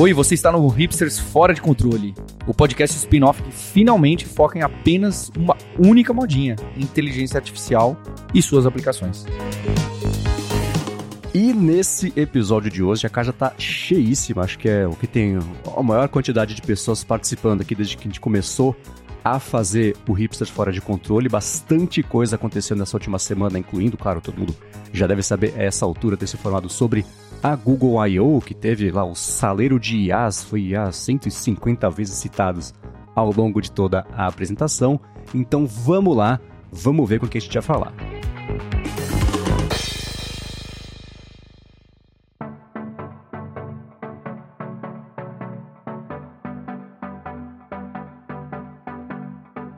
Oi, você está no Hipsters Fora de Controle, o podcast spin-off que finalmente foca em apenas uma única modinha: inteligência artificial e suas aplicações. E nesse episódio de hoje a casa tá cheíssima, acho que é o que tem a maior quantidade de pessoas participando aqui desde que a gente começou a fazer o Hipsters Fora de Controle. Bastante coisa acontecendo nessa última semana, incluindo, claro, todo mundo já deve saber a essa altura ter se informado sobre a Google I.O., que teve lá o saleiro de IAs, foi IAs 150 vezes citados ao longo de toda a apresentação. Então vamos lá, vamos ver com o que a gente vai falar.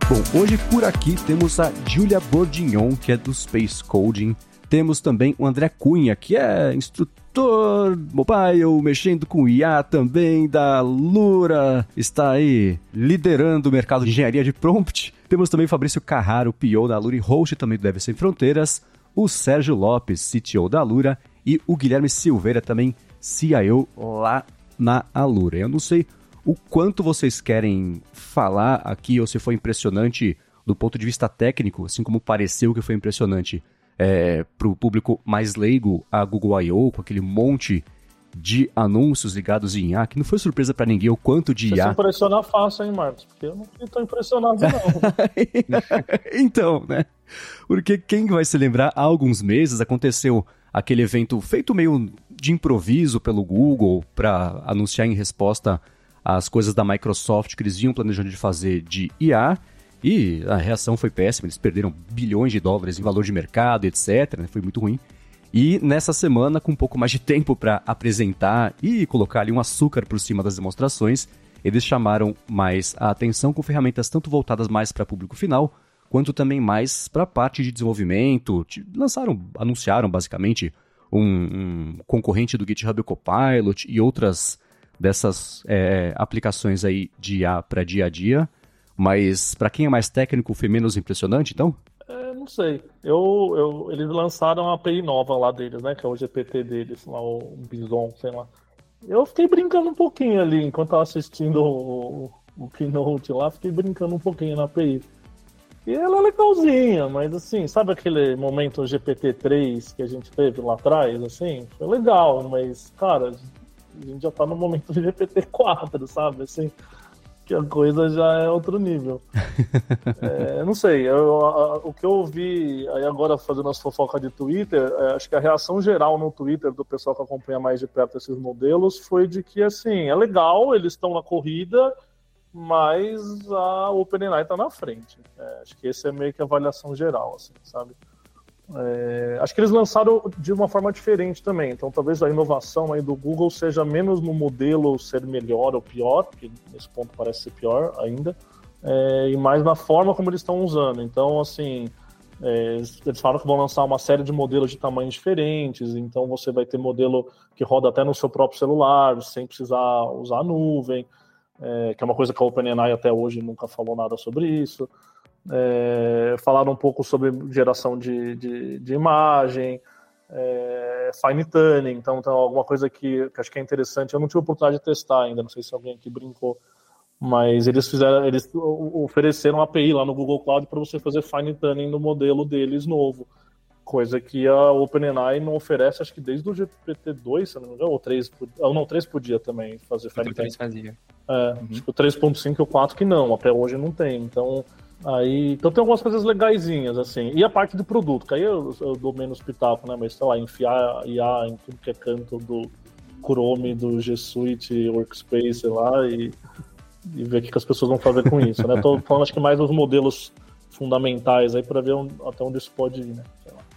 Bom, hoje por aqui temos a Julia Bourdignon, que é do Space Coding. Temos também o André Cunha, que é instrutor mobile, mexendo com IA também, da Lura. Está aí liderando o mercado de engenharia de prompt. Temos também Fabrício Carraro, PO da Lura e host também do Deve Sem Fronteiras. O Sérgio Lopes, CTO da Lura. E o Guilherme Silveira, também CIO lá na Alura. Eu não sei o quanto vocês querem falar aqui, ou se foi impressionante do ponto de vista técnico, assim como pareceu que foi impressionante é, para o público mais leigo a Google I.O., com aquele monte de anúncios ligados em IA, que não foi surpresa para ninguém o quanto de IA. Você se impressionar fácil, hein, Marcos? Porque eu não estou impressionado, não. então, né? Porque quem vai se lembrar, há alguns meses aconteceu aquele evento feito meio de improviso pelo Google para anunciar em resposta as coisas da Microsoft que eles vinham planejando de fazer de IA. E a reação foi péssima, eles perderam bilhões de dólares em valor de mercado, etc. Né? Foi muito ruim. E nessa semana, com um pouco mais de tempo para apresentar e colocar ali um açúcar por cima das demonstrações, eles chamaram mais a atenção com ferramentas tanto voltadas mais para público final, quanto também mais para a parte de desenvolvimento. Lançaram, anunciaram basicamente um, um concorrente do GitHub Copilot e outras dessas é, aplicações aí de IA para dia a dia. Mas para quem é mais técnico, foi menos impressionante, então? É, não sei. Eu, eu, eles lançaram a API nova lá deles, né? Que é o GPT deles, lá, o Bison, sei lá. Eu fiquei brincando um pouquinho ali, enquanto tava assistindo o, o Keynote lá, fiquei brincando um pouquinho na API. E ela é legalzinha, mas assim, sabe aquele momento GPT-3 que a gente teve lá atrás, assim? Foi legal, mas, cara, a gente já tá no momento de GPT-4, sabe? Assim, que a coisa já é outro nível. é, não sei, eu, a, o que eu ouvi aí agora fazendo as fofocas de Twitter, é, acho que a reação geral no Twitter do pessoal que acompanha mais de perto esses modelos foi de que, assim, é legal, eles estão na corrida, mas a OpenAI está na frente. É, acho que essa é meio que a avaliação geral, assim, sabe? É, acho que eles lançaram de uma forma diferente também. Então, talvez a inovação aí do Google seja menos no modelo ser melhor ou pior, que nesse ponto parece ser pior ainda, é, e mais na forma como eles estão usando. Então, assim, é, eles falaram que vão lançar uma série de modelos de tamanhos diferentes. Então, você vai ter modelo que roda até no seu próprio celular, sem precisar usar a nuvem, é, que é uma coisa que a OpenAI até hoje nunca falou nada sobre isso é, falaram um pouco sobre geração de, de, de imagem, é, fine tuning, então, então alguma coisa que, que, acho que é interessante. Eu não tive oportunidade de testar ainda, não sei se alguém aqui brincou, mas eles fizeram, eles ofereceram uma API lá no Google Cloud para você fazer fine tuning no modelo deles novo, coisa que a OpenAI não oferece, acho que desde o GPT-2, se não me engano, ou 3, ou não, 3 podia também fazer fine tuning. fazia. É, uhum. acho que o 3.5 e o 4 que não, até hoje não tem, então Aí, então tem algumas coisas legaisinhas, assim. E a parte do produto, que aí eu, eu dou menos pitaco, né? Mas, sei lá, enfiar IA em tudo que é canto do Chrome, do G Suite, Workspace, sei lá, e, e ver o que as pessoas vão fazer com isso, né? Tô falando, acho que mais os modelos fundamentais aí para ver um, até onde isso pode ir, né?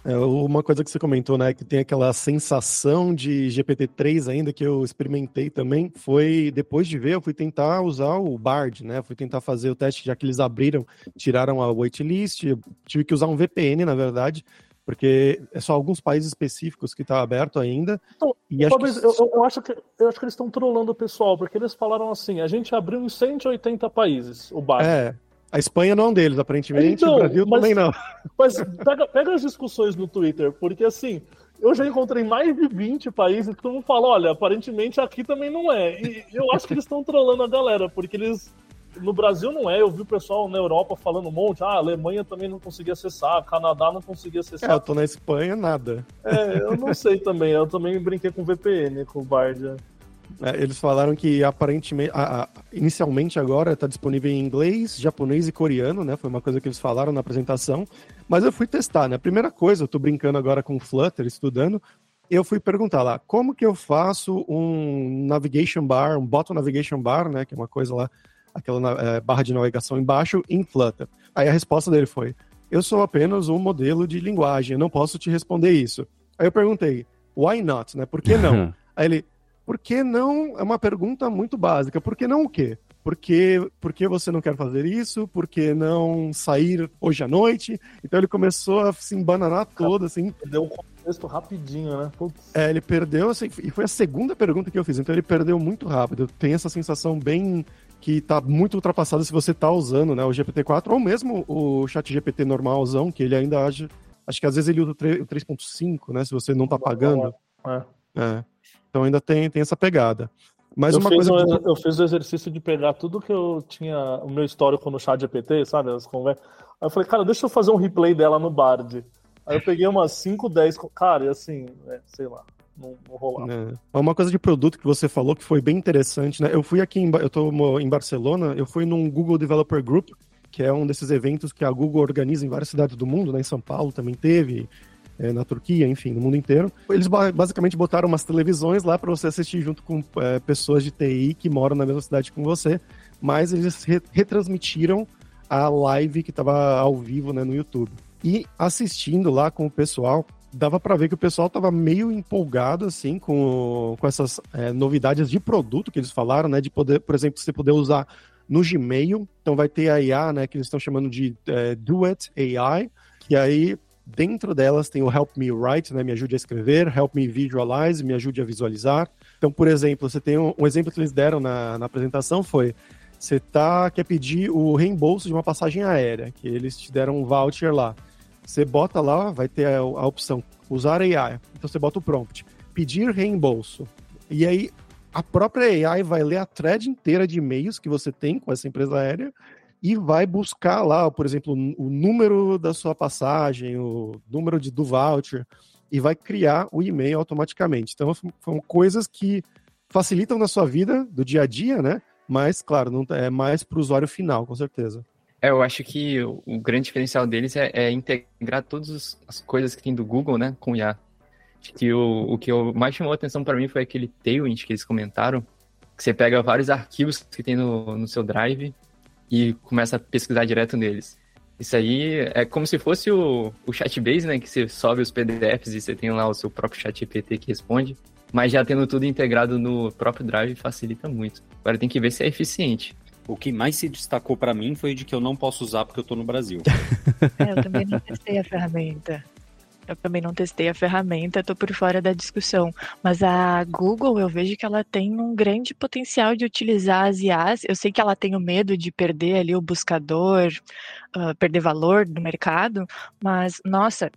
É, uma coisa que você comentou, né, que tem aquela sensação de GPT-3 ainda que eu experimentei também, foi depois de ver, eu fui tentar usar o Bard, né, fui tentar fazer o teste, já que eles abriram, tiraram a waitlist, tive que usar um VPN, na verdade, porque é só alguns países específicos que está aberto ainda. Então, e acho que... eu, eu, acho que, eu acho que eles estão trolando o pessoal, porque eles falaram assim, a gente abriu em 180 países o Bard. É, a Espanha não é um deles, aparentemente. Então, o Brasil mas, também não. Mas pega, pega as discussões no Twitter, porque assim, eu já encontrei mais de 20 países que todo mundo fala, olha, aparentemente aqui também não é. E eu acho que eles estão trolando a galera, porque eles. No Brasil não é, eu vi o pessoal na Europa falando um monte, ah, a Alemanha também não conseguia acessar, Canadá não conseguia acessar. É, eu tô na Espanha, nada. É, eu não sei também, eu também brinquei com VPN, com o Bardia. É, eles falaram que aparentemente, a, a, inicialmente agora está disponível em inglês, japonês e coreano, né? Foi uma coisa que eles falaram na apresentação. Mas eu fui testar, né? Primeira coisa, eu tô brincando agora com o Flutter, estudando. Eu fui perguntar lá, como que eu faço um navigation bar, um bottom navigation bar, né? Que é uma coisa lá, aquela é, barra de navegação embaixo em Flutter. Aí a resposta dele foi: eu sou apenas um modelo de linguagem, eu não posso te responder isso. Aí eu perguntei, why not, né? Por que não? Aí ele, por que não? É uma pergunta muito básica. Por que não o quê? Por que, por que você não quer fazer isso? Por que não sair hoje à noite? Então ele começou a se embananar todo, assim. Deu um contexto rapidinho, né? Putz. É, ele perdeu, assim, e foi a segunda pergunta que eu fiz, então ele perdeu muito rápido. Tem essa sensação bem que está muito ultrapassada se você está usando né, o GPT-4 ou mesmo o chat GPT normalzão, que ele ainda age. Acho que às vezes ele usa o 3.5, né? Se você não está pagando. É. é. Então ainda tem, tem essa pegada. Mas eu uma fiz coisa. Que... Eu fiz o exercício de pegar tudo que eu tinha, o meu histórico no chat GPT, sabe? As conversas. Aí eu falei, cara, deixa eu fazer um replay dela no Bard. Aí eu peguei umas 5, 10. Cara, e assim, é, sei lá. Não, não rolava. É. Uma coisa de produto que você falou que foi bem interessante, né? Eu fui aqui, em, eu tô em Barcelona, eu fui num Google Developer Group, que é um desses eventos que a Google organiza em várias cidades do mundo, né? Em São Paulo também teve, é, na Turquia, enfim, no mundo inteiro. Eles basicamente botaram umas televisões lá para você assistir junto com é, pessoas de TI que moram na mesma cidade com você, mas eles re retransmitiram a live que estava ao vivo né, no YouTube. E assistindo lá com o pessoal, dava para ver que o pessoal estava meio empolgado assim com, com essas é, novidades de produto que eles falaram, né? De poder, por exemplo, você poder usar no Gmail. Então vai ter a IA, né? Que eles estão chamando de é, Duet AI, que aí Dentro delas tem o Help Me Write, né? Me ajude a escrever, Help Me Visualize, me ajude a visualizar. Então, por exemplo, você tem um, um exemplo que eles deram na, na apresentação foi você tá, quer pedir o reembolso de uma passagem aérea, que eles te deram um voucher lá. Você bota lá, vai ter a, a opção usar AI. Então você bota o prompt, pedir reembolso. E aí a própria AI vai ler a thread inteira de e-mails que você tem com essa empresa aérea e vai buscar lá, por exemplo, o número da sua passagem, o número de, do voucher, e vai criar o e-mail automaticamente. Então, são coisas que facilitam na sua vida, do dia a dia, né? Mas, claro, não é mais para o usuário final, com certeza. É, eu acho que o grande diferencial deles é, é integrar todas as coisas que tem do Google, né, com o IA. Que o, o que mais chamou a atenção para mim foi aquele Tailwind que eles comentaram, que você pega vários arquivos que tem no, no seu Drive e começa a pesquisar direto neles. Isso aí é como se fosse o, o Chatbase, né? Que você sobe os PDFs e você tem lá o seu próprio chat GPT que responde. Mas já tendo tudo integrado no próprio Drive facilita muito. Agora tem que ver se é eficiente. O que mais se destacou para mim foi de que eu não posso usar porque eu tô no Brasil. É, eu também não testei a ferramenta. Eu também não testei a ferramenta, estou por fora da discussão. Mas a Google, eu vejo que ela tem um grande potencial de utilizar as IAs. Eu sei que ela tem o medo de perder ali o buscador, uh, perder valor no mercado, mas, nossa,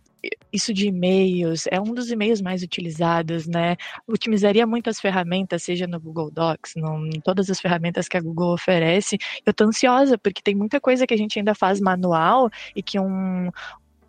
isso de e-mails é um dos e-mails mais utilizados, né? Otimizaria muitas ferramentas, seja no Google Docs, no, em todas as ferramentas que a Google oferece. Eu tô ansiosa, porque tem muita coisa que a gente ainda faz manual e que um,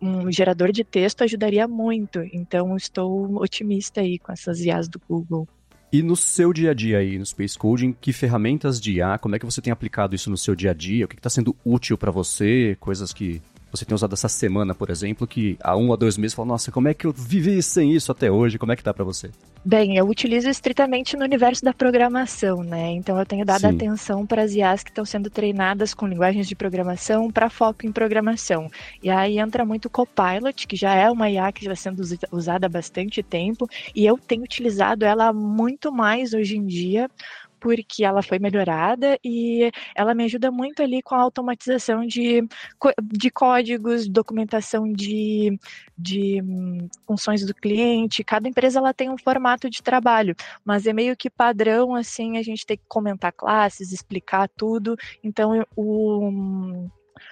um gerador de texto ajudaria muito. Então, estou otimista aí com essas IAs do Google. E no seu dia a dia aí, no Space Coding, que ferramentas de IA, como é que você tem aplicado isso no seu dia a dia? O que está sendo útil para você? Coisas que você tem usado essa semana, por exemplo, que há um a dois meses fala, nossa, como é que eu vivi sem isso até hoje? Como é que tá para você? Bem, eu utilizo estritamente no universo da programação, né? Então eu tenho dado Sim. atenção para as IAs que estão sendo treinadas com linguagens de programação para foco em programação. E aí entra muito o Copilot, que já é uma IA que está sendo usada há bastante tempo, e eu tenho utilizado ela muito mais hoje em dia porque ela foi melhorada e ela me ajuda muito ali com a automatização de, de códigos, documentação de, de hum, funções do cliente. Cada empresa ela tem um formato de trabalho, mas é meio que padrão assim, a gente tem que comentar classes, explicar tudo. Então o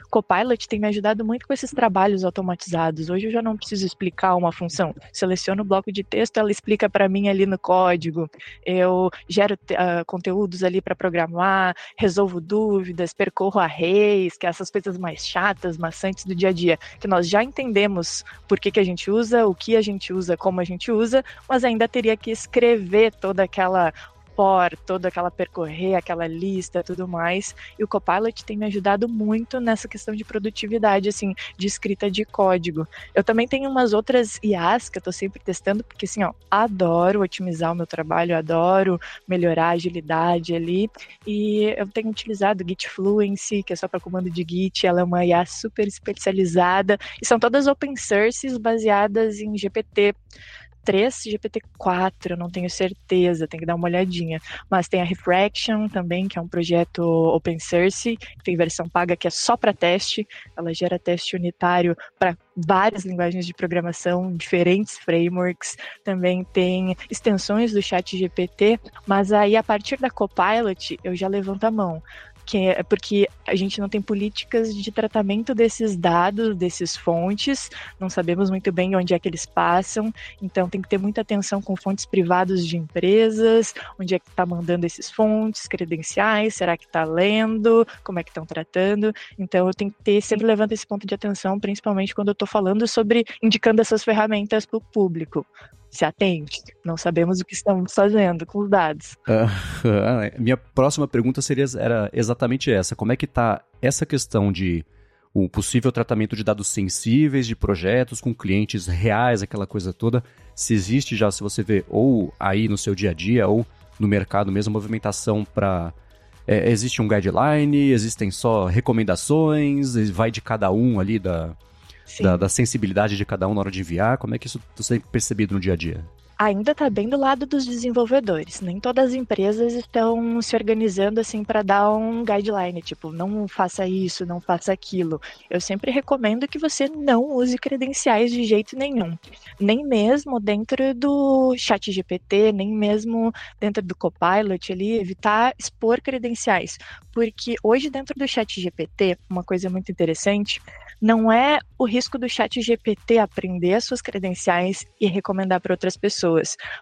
Copilot tem me ajudado muito com esses trabalhos automatizados. Hoje eu já não preciso explicar uma função. Seleciono o bloco de texto, ela explica para mim ali no código. Eu gero uh, conteúdos ali para programar, resolvo dúvidas, percorro arrays, que é essas coisas mais chatas, maçantes do dia a dia, que nós já entendemos por que, que a gente usa, o que a gente usa, como a gente usa, mas ainda teria que escrever toda aquela for, toda aquela percorrer, aquela lista, tudo mais. E o Copilot tem me ajudado muito nessa questão de produtividade, assim, de escrita de código. Eu também tenho umas outras IAs que eu tô sempre testando, porque assim, ó, adoro otimizar o meu trabalho, adoro melhorar a agilidade ali. E eu tenho utilizado Git Fluency, que é só para comando de Git, ela é uma IA super especializada e são todas open sources baseadas em GPT 3, GPT-4, não tenho certeza, tem que dar uma olhadinha. Mas tem a Refraction também, que é um projeto open source, tem versão paga que é só para teste. Ela gera teste unitário para várias linguagens de programação, diferentes frameworks. Também tem extensões do Chat GPT, mas aí a partir da Copilot eu já levanto a mão que é porque a gente não tem políticas de tratamento desses dados, desses fontes, não sabemos muito bem onde é que eles passam, então tem que ter muita atenção com fontes privadas de empresas, onde é que está mandando esses fontes, credenciais, será que está lendo, como é que estão tratando, então eu tenho que ter, sempre levando esse ponto de atenção, principalmente quando eu estou falando sobre indicando essas ferramentas para o público se atente. Não sabemos o que estamos fazendo com os dados. Uh, minha próxima pergunta seria era exatamente essa. Como é que está essa questão de o possível tratamento de dados sensíveis de projetos com clientes reais, aquela coisa toda? Se existe já, se você vê, ou aí no seu dia a dia, ou no mercado mesmo, movimentação para é, existe um guideline, existem só recomendações, vai de cada um ali da, da, da, sensibilidade de cada um na hora de enviar? Como é que isso você tem percebido no dia a dia? Ainda está bem do lado dos desenvolvedores. Nem todas as empresas estão se organizando assim para dar um guideline, tipo, não faça isso, não faça aquilo. Eu sempre recomendo que você não use credenciais de jeito nenhum. Nem mesmo dentro do chat GPT, nem mesmo dentro do Copilot ali, evitar expor credenciais. Porque hoje dentro do chat GPT, uma coisa muito interessante não é o risco do chat GPT aprender as suas credenciais e recomendar para outras pessoas,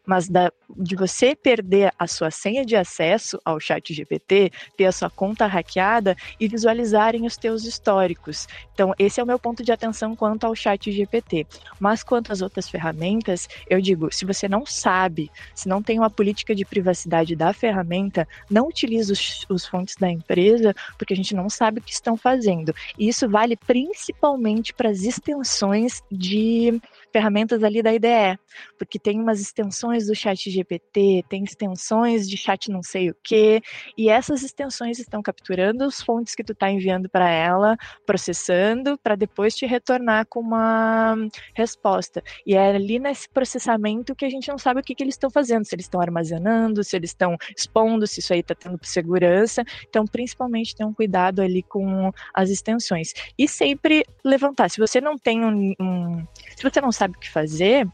mas da, de você perder a sua senha de acesso ao chat GPT, ter a sua conta hackeada e visualizarem os teus históricos. Então, esse é o meu ponto de atenção quanto ao chat GPT. Mas quanto às outras ferramentas, eu digo, se você não sabe, se não tem uma política de privacidade da ferramenta, não utilize os, os fontes da empresa, porque a gente não sabe o que estão fazendo. E isso vale principalmente para as extensões de ferramentas ali da IDE, porque tem umas extensões do chat GPT, tem extensões de chat não sei o que, e essas extensões estão capturando as fontes que tu está enviando para ela, processando, para depois te retornar com uma resposta. E é ali nesse processamento que a gente não sabe o que, que eles estão fazendo, se eles estão armazenando, se eles estão expondo, se isso aí está tendo segurança. Então, principalmente, ter um cuidado ali com as extensões. E sempre levantar. Se você não tem um, um se você não sabe o que fazer,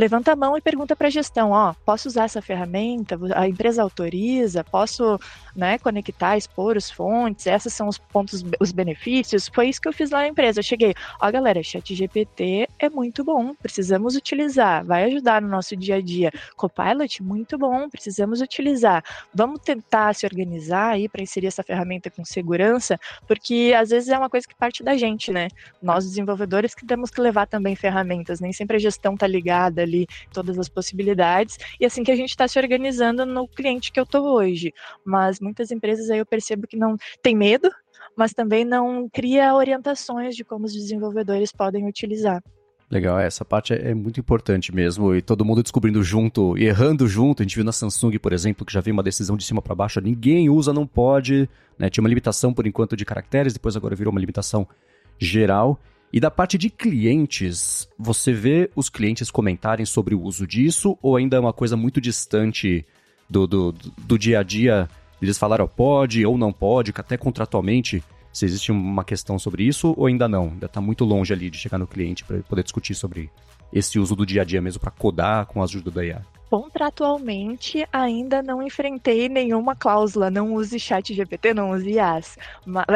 levanta a mão e pergunta para a gestão, ó, posso usar essa ferramenta? A empresa autoriza? Posso né, conectar, expor os fontes? Esses são os pontos, os benefícios? Foi isso que eu fiz lá na empresa. Eu cheguei, ó, galera, chat GPT é muito bom, precisamos utilizar, vai ajudar no nosso dia a dia. Copilot, muito bom, precisamos utilizar. Vamos tentar se organizar aí para inserir essa ferramenta com segurança, porque às vezes é uma coisa que parte da gente, né? Nós, desenvolvedores, que temos que levar também ferramentas, nem sempre a gestão tá ligada ali, todas as possibilidades, e assim que a gente está se organizando no cliente que eu tô hoje. Mas muitas empresas aí eu percebo que não tem medo, mas também não cria orientações de como os desenvolvedores podem utilizar. Legal, é, essa parte é, é, muito importante mesmo, e todo mundo descobrindo junto e errando junto. A gente viu na Samsung, por exemplo, que já veio uma decisão de cima para baixo, ninguém usa, não pode, né? Tinha uma limitação por enquanto de caracteres, depois agora virou uma limitação geral. E da parte de clientes, você vê os clientes comentarem sobre o uso disso, ou ainda é uma coisa muito distante do, do, do dia a dia? Eles falaram pode ou não pode, até contratualmente se existe uma questão sobre isso ou ainda não? Ainda está muito longe ali de chegar no cliente para poder discutir sobre esse uso do dia a dia mesmo para codar com a ajuda da IA. Contratualmente, ainda não enfrentei nenhuma cláusula, não use chat GPT, não use IAS.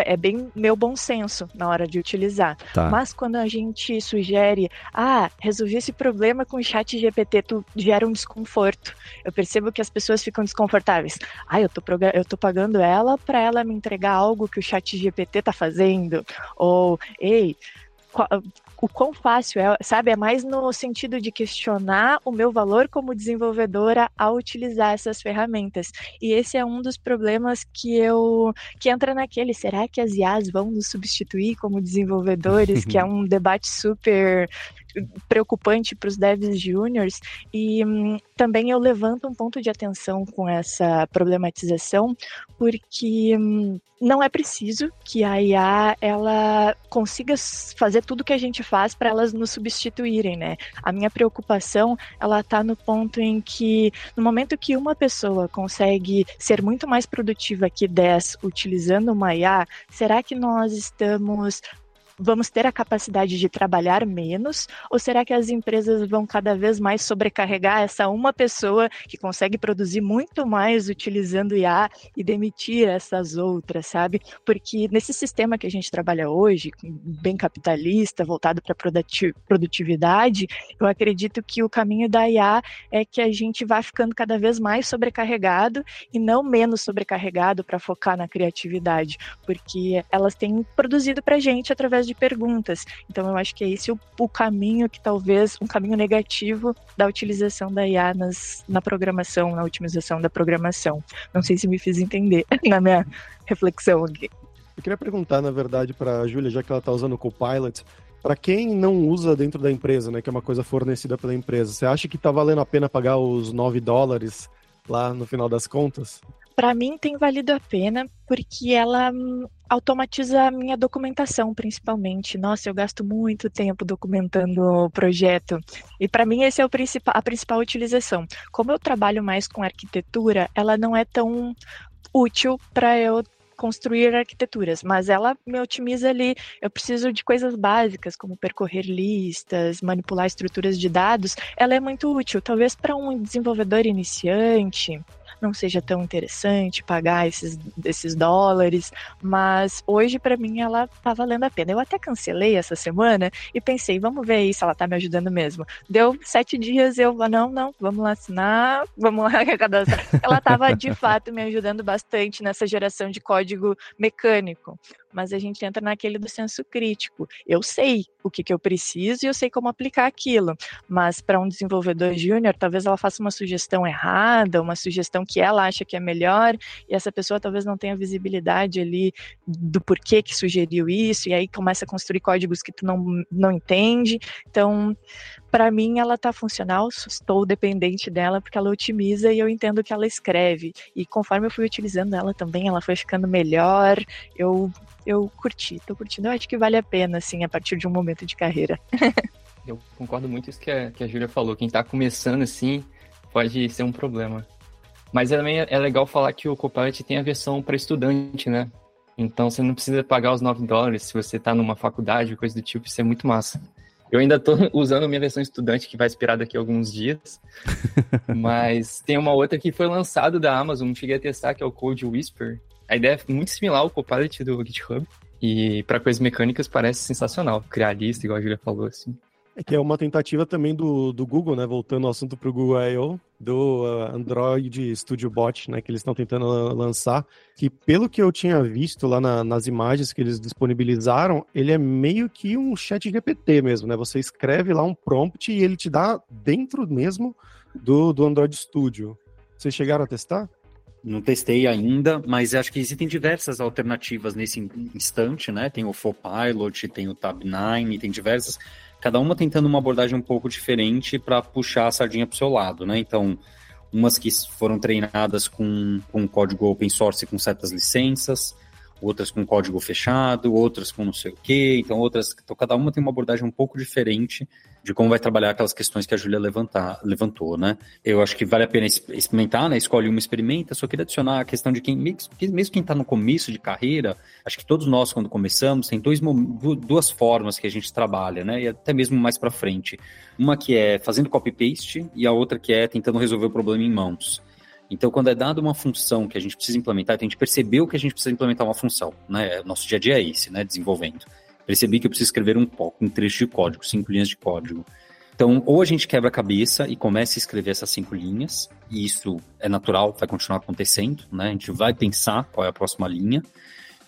É bem meu bom senso na hora de utilizar. Tá. Mas quando a gente sugere, ah, resolvi esse problema com o chat GPT, tu gera um desconforto. Eu percebo que as pessoas ficam desconfortáveis. Ah, eu tô, eu tô pagando ela para ela me entregar algo que o chat GPT tá fazendo. Ou, ei, o quão fácil é, sabe? É mais no sentido de questionar o meu valor como desenvolvedora ao utilizar essas ferramentas. E esse é um dos problemas que eu que entra naquele, será que as IAs vão nos substituir como desenvolvedores? que é um debate super preocupante para os devs júniores e hum, também eu levanto um ponto de atenção com essa problematização porque hum, não é preciso que a IA ela consiga fazer tudo que a gente faz para elas nos substituírem, né? A minha preocupação ela está no ponto em que no momento que uma pessoa consegue ser muito mais produtiva que 10 utilizando uma IA, será que nós estamos vamos ter a capacidade de trabalhar menos? Ou será que as empresas vão cada vez mais sobrecarregar essa uma pessoa que consegue produzir muito mais utilizando IA e demitir essas outras, sabe? Porque nesse sistema que a gente trabalha hoje, bem capitalista, voltado para produtividade, eu acredito que o caminho da IA é que a gente vá ficando cada vez mais sobrecarregado e não menos sobrecarregado para focar na criatividade, porque elas têm produzido para a gente através de perguntas. Então eu acho que é esse o, o caminho que talvez, um caminho negativo da utilização da IA nas, na programação, na otimização da programação. Não sei se me fiz entender na minha reflexão aqui. Eu queria perguntar, na verdade, para a Júlia, já que ela está usando o Copilot, para quem não usa dentro da empresa, né, que é uma coisa fornecida pela empresa, você acha que está valendo a pena pagar os 9 dólares lá no final das contas? Para mim tem valido a pena porque ela hum, automatiza a minha documentação, principalmente. Nossa, eu gasto muito tempo documentando o projeto. E para mim esse é principal, a principal utilização. Como eu trabalho mais com arquitetura, ela não é tão útil para eu construir arquiteturas, mas ela me otimiza ali. Eu preciso de coisas básicas, como percorrer listas, manipular estruturas de dados. Ela é muito útil, talvez para um desenvolvedor iniciante não seja tão interessante pagar esses, esses dólares, mas hoje para mim ela tá valendo a pena. Eu até cancelei essa semana e pensei, vamos ver aí se ela tá me ajudando mesmo. Deu sete dias, eu, não, não, vamos lá assinar, vamos lá cadastrar. Ela tava de fato me ajudando bastante nessa geração de código mecânico mas a gente entra naquele do senso crítico. Eu sei o que, que eu preciso e eu sei como aplicar aquilo, mas para um desenvolvedor júnior, talvez ela faça uma sugestão errada, uma sugestão que ela acha que é melhor, e essa pessoa talvez não tenha visibilidade ali do porquê que sugeriu isso, e aí começa a construir códigos que tu não, não entende. Então, para mim, ela está funcional, estou dependente dela porque ela otimiza e eu entendo que ela escreve. E conforme eu fui utilizando ela também, ela foi ficando melhor. Eu eu curti, tô curtindo. Eu acho que vale a pena, assim, a partir de um momento de carreira. eu concordo muito isso que a, que a Júlia falou. Quem tá começando, assim, pode ser um problema. Mas também é legal falar que o Copilot tem a versão para estudante, né? Então você não precisa pagar os 9 dólares se você tá numa faculdade, coisa do tipo, isso é muito massa. Eu ainda tô usando minha versão estudante, que vai esperar daqui a alguns dias. Mas tem uma outra que foi lançada da Amazon, não cheguei a testar, que é o Code Whisper, a ideia é muito similar ao Copilot do GitHub. E para coisas mecânicas parece sensacional. Criar lista, igual a Julia falou, assim. É que é uma tentativa também do, do Google, né? Voltando ao assunto para o Google I.O., do uh, Android Studio Bot, né? Que eles estão tentando lançar. Que pelo que eu tinha visto lá na, nas imagens que eles disponibilizaram, ele é meio que um chat GPT mesmo, né? Você escreve lá um prompt e ele te dá dentro mesmo do, do Android Studio. Vocês chegaram a testar? Não testei ainda, mas acho que existem diversas alternativas nesse instante, né? Tem o Pilot, tem o Tab9, tem diversas, cada uma tentando uma abordagem um pouco diferente para puxar a sardinha para o seu lado, né? Então, umas que foram treinadas com, com código open source com certas licenças, outras com código fechado, outras com não sei o quê, então outras, então cada uma tem uma abordagem um pouco diferente de como vai trabalhar aquelas questões que a Júlia levantou, né? Eu acho que vale a pena experimentar, né? Escolhe uma, experimenta. Só queria adicionar a questão de quem, mesmo quem está no começo de carreira, acho que todos nós, quando começamos, tem dois, duas formas que a gente trabalha, né? E até mesmo mais para frente. Uma que é fazendo copy-paste e a outra que é tentando resolver o problema em mãos. Então, quando é dada uma função que a gente precisa implementar, então a gente percebeu que a gente precisa implementar uma função, né? Nosso dia a dia é esse, né? Desenvolvendo percebi que eu preciso escrever um, um trecho de código, cinco linhas de código. Então, ou a gente quebra a cabeça e começa a escrever essas cinco linhas, e isso é natural, vai continuar acontecendo, né? A gente vai pensar qual é a próxima linha,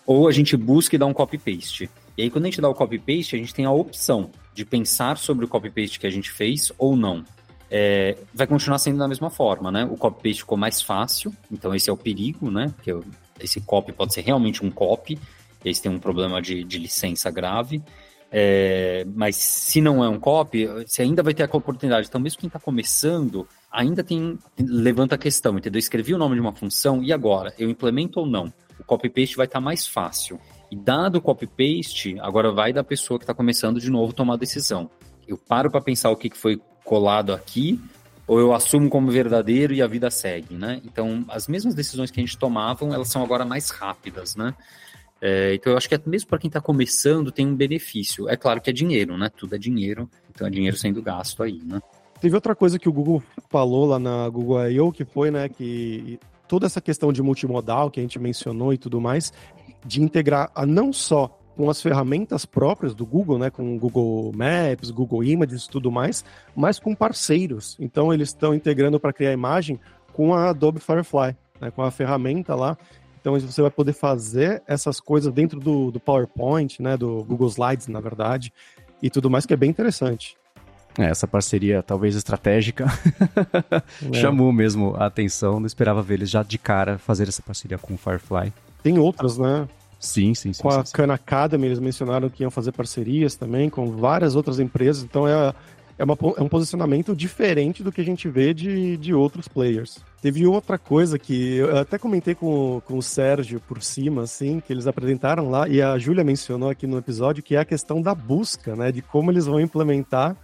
ou a gente busca e dá um copy-paste. E aí, quando a gente dá o copy-paste, a gente tem a opção de pensar sobre o copy-paste que a gente fez ou não. É, vai continuar sendo da mesma forma, né? O copy-paste ficou mais fácil, então esse é o perigo, né? Porque esse copy pode ser realmente um copy, eles têm um problema de, de licença grave. É, mas se não é um copy, você ainda vai ter a oportunidade. Então, mesmo quem está começando, ainda tem levanta a questão, entendeu? Escrevi o nome de uma função e agora eu implemento ou não? O copy paste vai estar tá mais fácil. E dado o copy paste, agora vai da pessoa que está começando de novo tomar a decisão. Eu paro para pensar o que, que foi colado aqui, ou eu assumo como verdadeiro e a vida segue, né? Então, as mesmas decisões que a gente tomavam, elas são agora mais rápidas, né? É, então eu acho que é, mesmo para quem está começando tem um benefício. É claro que é dinheiro, né? Tudo é dinheiro, então é dinheiro sendo gasto aí, né? Teve outra coisa que o Google falou lá na Google I.O. que foi, né, que toda essa questão de multimodal que a gente mencionou e tudo mais, de integrar a não só com as ferramentas próprias do Google, né, com Google Maps, Google Images e tudo mais, mas com parceiros. Então eles estão integrando para criar imagem com a Adobe Firefly, né, com a ferramenta lá então você vai poder fazer essas coisas dentro do, do PowerPoint, né, do Google Slides, na verdade, e tudo mais que é bem interessante. É, essa parceria, talvez estratégica, é. chamou mesmo a atenção. Não esperava ver eles já de cara fazer essa parceria com o Firefly. Tem outras, né? Sim, sim, sim. Com sim, a sim. Khan Academy, eles mencionaram que iam fazer parcerias também com várias outras empresas. Então é, é, uma, é um posicionamento diferente do que a gente vê de, de outros players. Teve outra coisa que eu até comentei com, com o Sérgio por cima, assim, que eles apresentaram lá, e a Júlia mencionou aqui no episódio, que é a questão da busca, né? De como eles vão implementar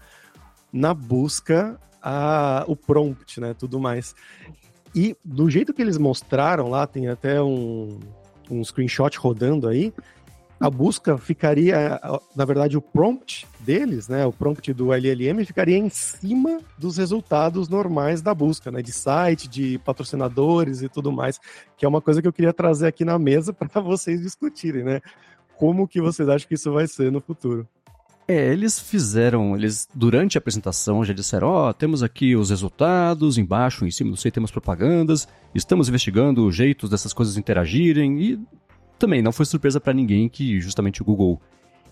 na busca a, o prompt, né? Tudo mais. E do jeito que eles mostraram lá, tem até um, um screenshot rodando aí, a busca ficaria, na verdade, o prompt deles, né, o prompt do LLM ficaria em cima dos resultados normais da busca, né, de site, de patrocinadores e tudo mais, que é uma coisa que eu queria trazer aqui na mesa para vocês discutirem, né? Como que vocês acham que isso vai ser no futuro? É, eles fizeram, eles durante a apresentação já disseram, ó, oh, temos aqui os resultados, embaixo, em cima do site temos propagandas, estamos investigando jeitos dessas coisas interagirem. E também não foi surpresa para ninguém que justamente o Google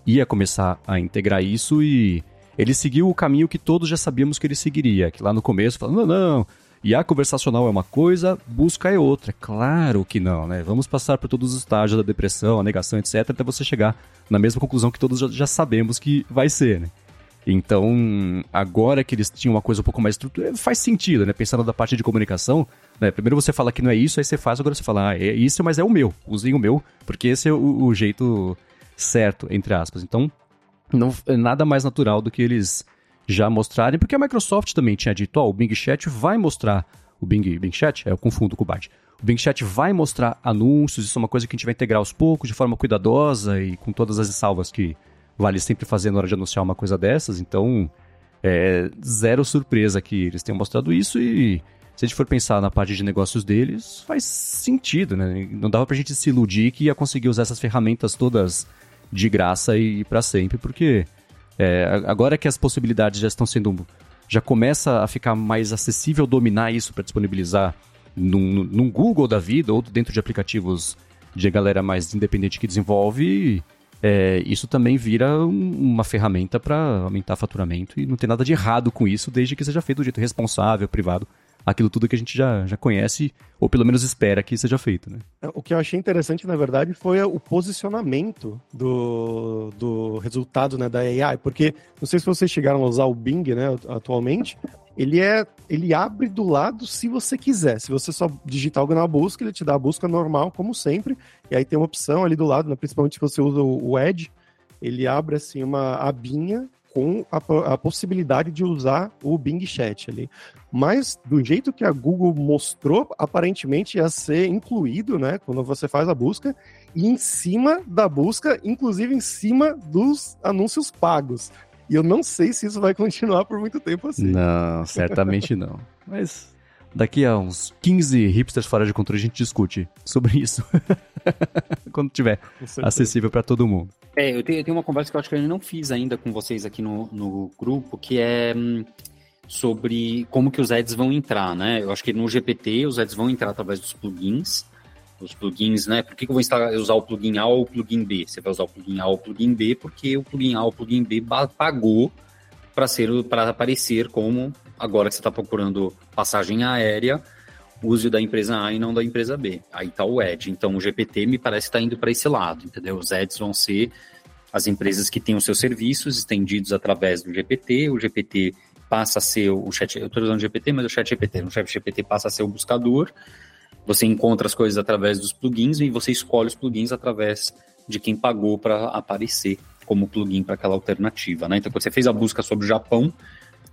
ia começar a integrar isso e ele seguiu o caminho que todos já sabíamos que ele seguiria, que lá no começo falando, não, não, IA conversacional é uma coisa, busca é outra. Claro que não, né? Vamos passar por todos os estágios da depressão, a negação, etc, até você chegar na mesma conclusão que todos já, já sabemos que vai ser, né? Então, agora que eles tinham uma coisa um pouco mais estruturada, faz sentido, né? Pensando da parte de comunicação, né? Primeiro você fala que não é isso, aí você faz, agora você fala, ah, é isso, mas é o meu. Usem o meu, porque esse é o, o jeito certo, entre aspas. Então, não é nada mais natural do que eles já mostrarem, porque a Microsoft também tinha dito, ó, oh, o Bing Chat vai mostrar, o Bing, Bing Chat, é, eu confundo com o Bard. O Bing Chat vai mostrar anúncios, isso é uma coisa que a gente vai integrar aos poucos, de forma cuidadosa e com todas as salvas que vale sempre fazer na hora de anunciar uma coisa dessas, então é zero surpresa que eles tenham mostrado isso e se a gente for pensar na parte de negócios deles, faz sentido, né? Não dava pra gente se iludir que ia conseguir usar essas ferramentas todas de graça e para sempre, porque é, agora que as possibilidades já estão sendo. já começa a ficar mais acessível dominar isso para disponibilizar num, num Google da vida ou dentro de aplicativos de galera mais independente que desenvolve, é, isso também vira um, uma ferramenta para aumentar faturamento e não tem nada de errado com isso, desde que seja feito do jeito responsável, privado, aquilo tudo que a gente já, já conhece, ou pelo menos espera que seja feito. Né? É, o que eu achei interessante, na verdade, foi o posicionamento do, do resultado né, da AI, porque não sei se vocês chegaram a usar o Bing né, atualmente, ele é ele abre do lado se você quiser. Se você só digitar algo na busca, ele te dá a busca normal, como sempre. E aí tem uma opção ali do lado, né? principalmente se você usa o Edge, ele abre assim uma abinha com a, a, possibilidade de usar o Bing Chat ali. Mas do jeito que a Google mostrou, aparentemente ia ser incluído, né, quando você faz a busca, e em cima da busca, inclusive em cima dos anúncios pagos. E eu não sei se isso vai continuar por muito tempo assim. Não, certamente não. Mas daqui a uns 15 hipsters fora de controle a gente discute sobre isso. Quando tiver acessível para todo mundo. É, eu tenho, eu tenho, uma conversa que eu acho que eu não fiz ainda com vocês aqui no, no grupo, que é hum, sobre como que os ads vão entrar, né? Eu acho que no GPT os ads vão entrar através dos plugins, os plugins, né? Por que, que eu vou instalar, usar o plugin A ou o plugin B? Você vai usar o plugin A ou o plugin B porque o plugin A ou o plugin B pagou para ser para aparecer como agora que você está procurando passagem aérea, use da empresa A e não da empresa B. Aí está o Edge. Então o GPT me parece estar tá indo para esse lado, entendeu? Os Eds vão ser as empresas que têm os seus serviços estendidos através do GPT. O GPT passa a ser o chat. Eu estou usando o GPT, mas o chat GPT. O chat GPT passa a ser o buscador você encontra as coisas através dos plugins e você escolhe os plugins através de quem pagou para aparecer como plugin para aquela alternativa, né? Então, quando você fez a busca sobre o Japão,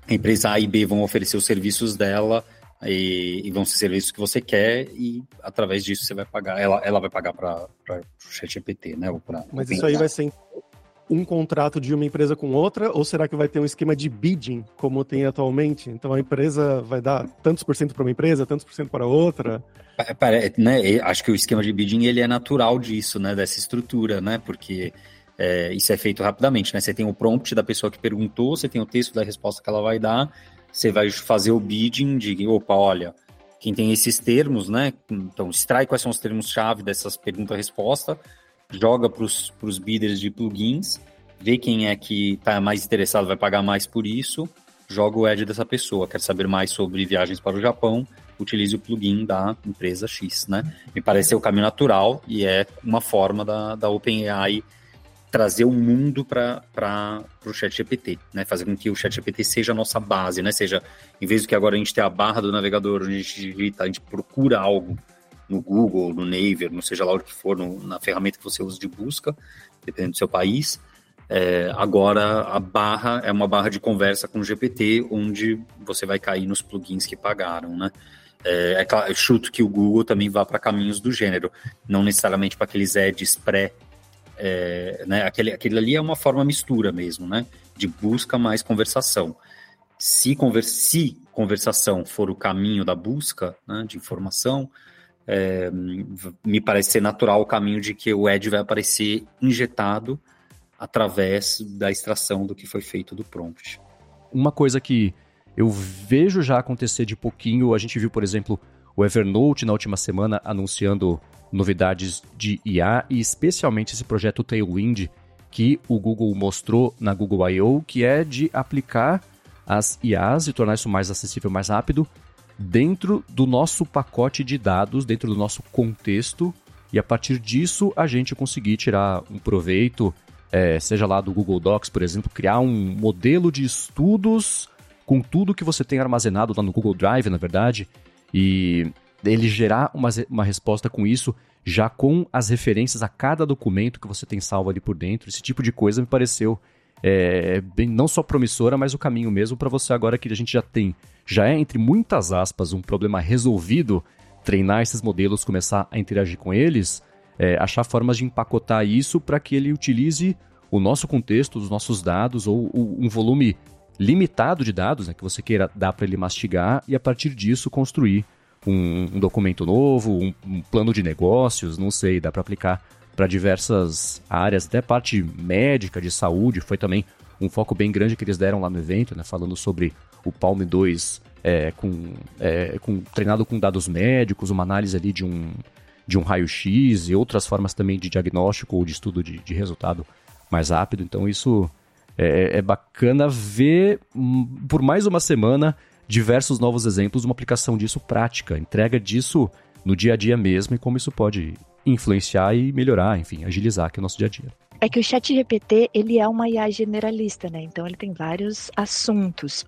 a empresa A e B vão oferecer os serviços dela e, e vão ser serviços que você quer e através disso você vai pagar, ela, ela vai pagar para o ChatGPT, né? Ou pra, Mas isso aí vai ser um contrato de uma empresa com outra, ou será que vai ter um esquema de bidding, como tem atualmente? Então a empresa vai dar tantos por cento para uma empresa, tantos por cento para outra? né, acho que o esquema de bidding ele é natural disso, né, dessa estrutura, né, porque é, isso é feito rapidamente, né, você tem o prompt da pessoa que perguntou, você tem o texto da resposta que ela vai dar, você vai fazer o bidding de, opa, olha, quem tem esses termos, né, então extrai quais são os termos-chave dessas pergunta-resposta, joga para os bidders de plugins, vê quem é que está mais interessado, vai pagar mais por isso, joga o ad dessa pessoa, quer saber mais sobre viagens para o Japão, utilize o plugin da empresa X, né? Me parece ser o caminho natural e é uma forma da, da OpenAI trazer o mundo para o ChatGPT, né? Fazer com que o ChatGPT seja a nossa base, né? Seja, em vez do que agora a gente ter a barra do navegador, onde a gente digita, a gente procura algo no Google, no Naver, não seja lá o que for, no, na ferramenta que você usa de busca, dependendo do seu país. É, agora a barra é uma barra de conversa com o GPT, onde você vai cair nos plugins que pagaram, né? É, é claro, eu chuto que o Google também vá para caminhos do gênero, não necessariamente para aqueles ads pré, é, né? Aquele, aquele ali é uma forma mistura mesmo, né? De busca mais conversação. Se, se conversação for o caminho da busca né, de informação, é, me parece ser natural o caminho de que o ad vai aparecer injetado através da extração do que foi feito do prompt. Uma coisa que eu vejo já acontecer de pouquinho, a gente viu, por exemplo, o Evernote na última semana anunciando novidades de IA e especialmente esse projeto Tailwind que o Google mostrou na Google I.O., que é de aplicar as IAs e tornar isso mais acessível, mais rápido dentro do nosso pacote de dados, dentro do nosso contexto, e a partir disso a gente conseguir tirar um proveito, é, seja lá do Google Docs, por exemplo, criar um modelo de estudos com tudo que você tem armazenado lá no Google Drive, na verdade, e ele gerar uma, uma resposta com isso, já com as referências a cada documento que você tem salvo ali por dentro. Esse tipo de coisa me pareceu é, bem, não só promissora, mas o caminho mesmo para você agora que a gente já tem já é, entre muitas aspas, um problema resolvido, treinar esses modelos, começar a interagir com eles, é, achar formas de empacotar isso para que ele utilize o nosso contexto, os nossos dados, ou, ou um volume limitado de dados né, que você queira dar para ele mastigar e a partir disso construir um, um documento novo, um, um, plano de negócios, não sei, dá para aplicar para diversas áreas, até parte médica, de saúde, foi também um foco bem grande que eles deram lá no evento, né, falando sobre o Palm 2 é, com, é, com, treinado com dados médicos, uma análise ali de um, de um raio-x e outras formas também de diagnóstico ou de estudo de, de resultado mais rápido. Então isso é, é, bacana ver hum, por mais uma semana diversos novos exemplos de uma aplicação disso prática, entrega disso no dia a dia mesmo e como isso pode influenciar e melhorar, enfim, agilizar aqui o nosso dia a dia. É que o chat GPT, ele é uma IA generalista, né? Então ele tem vários assuntos.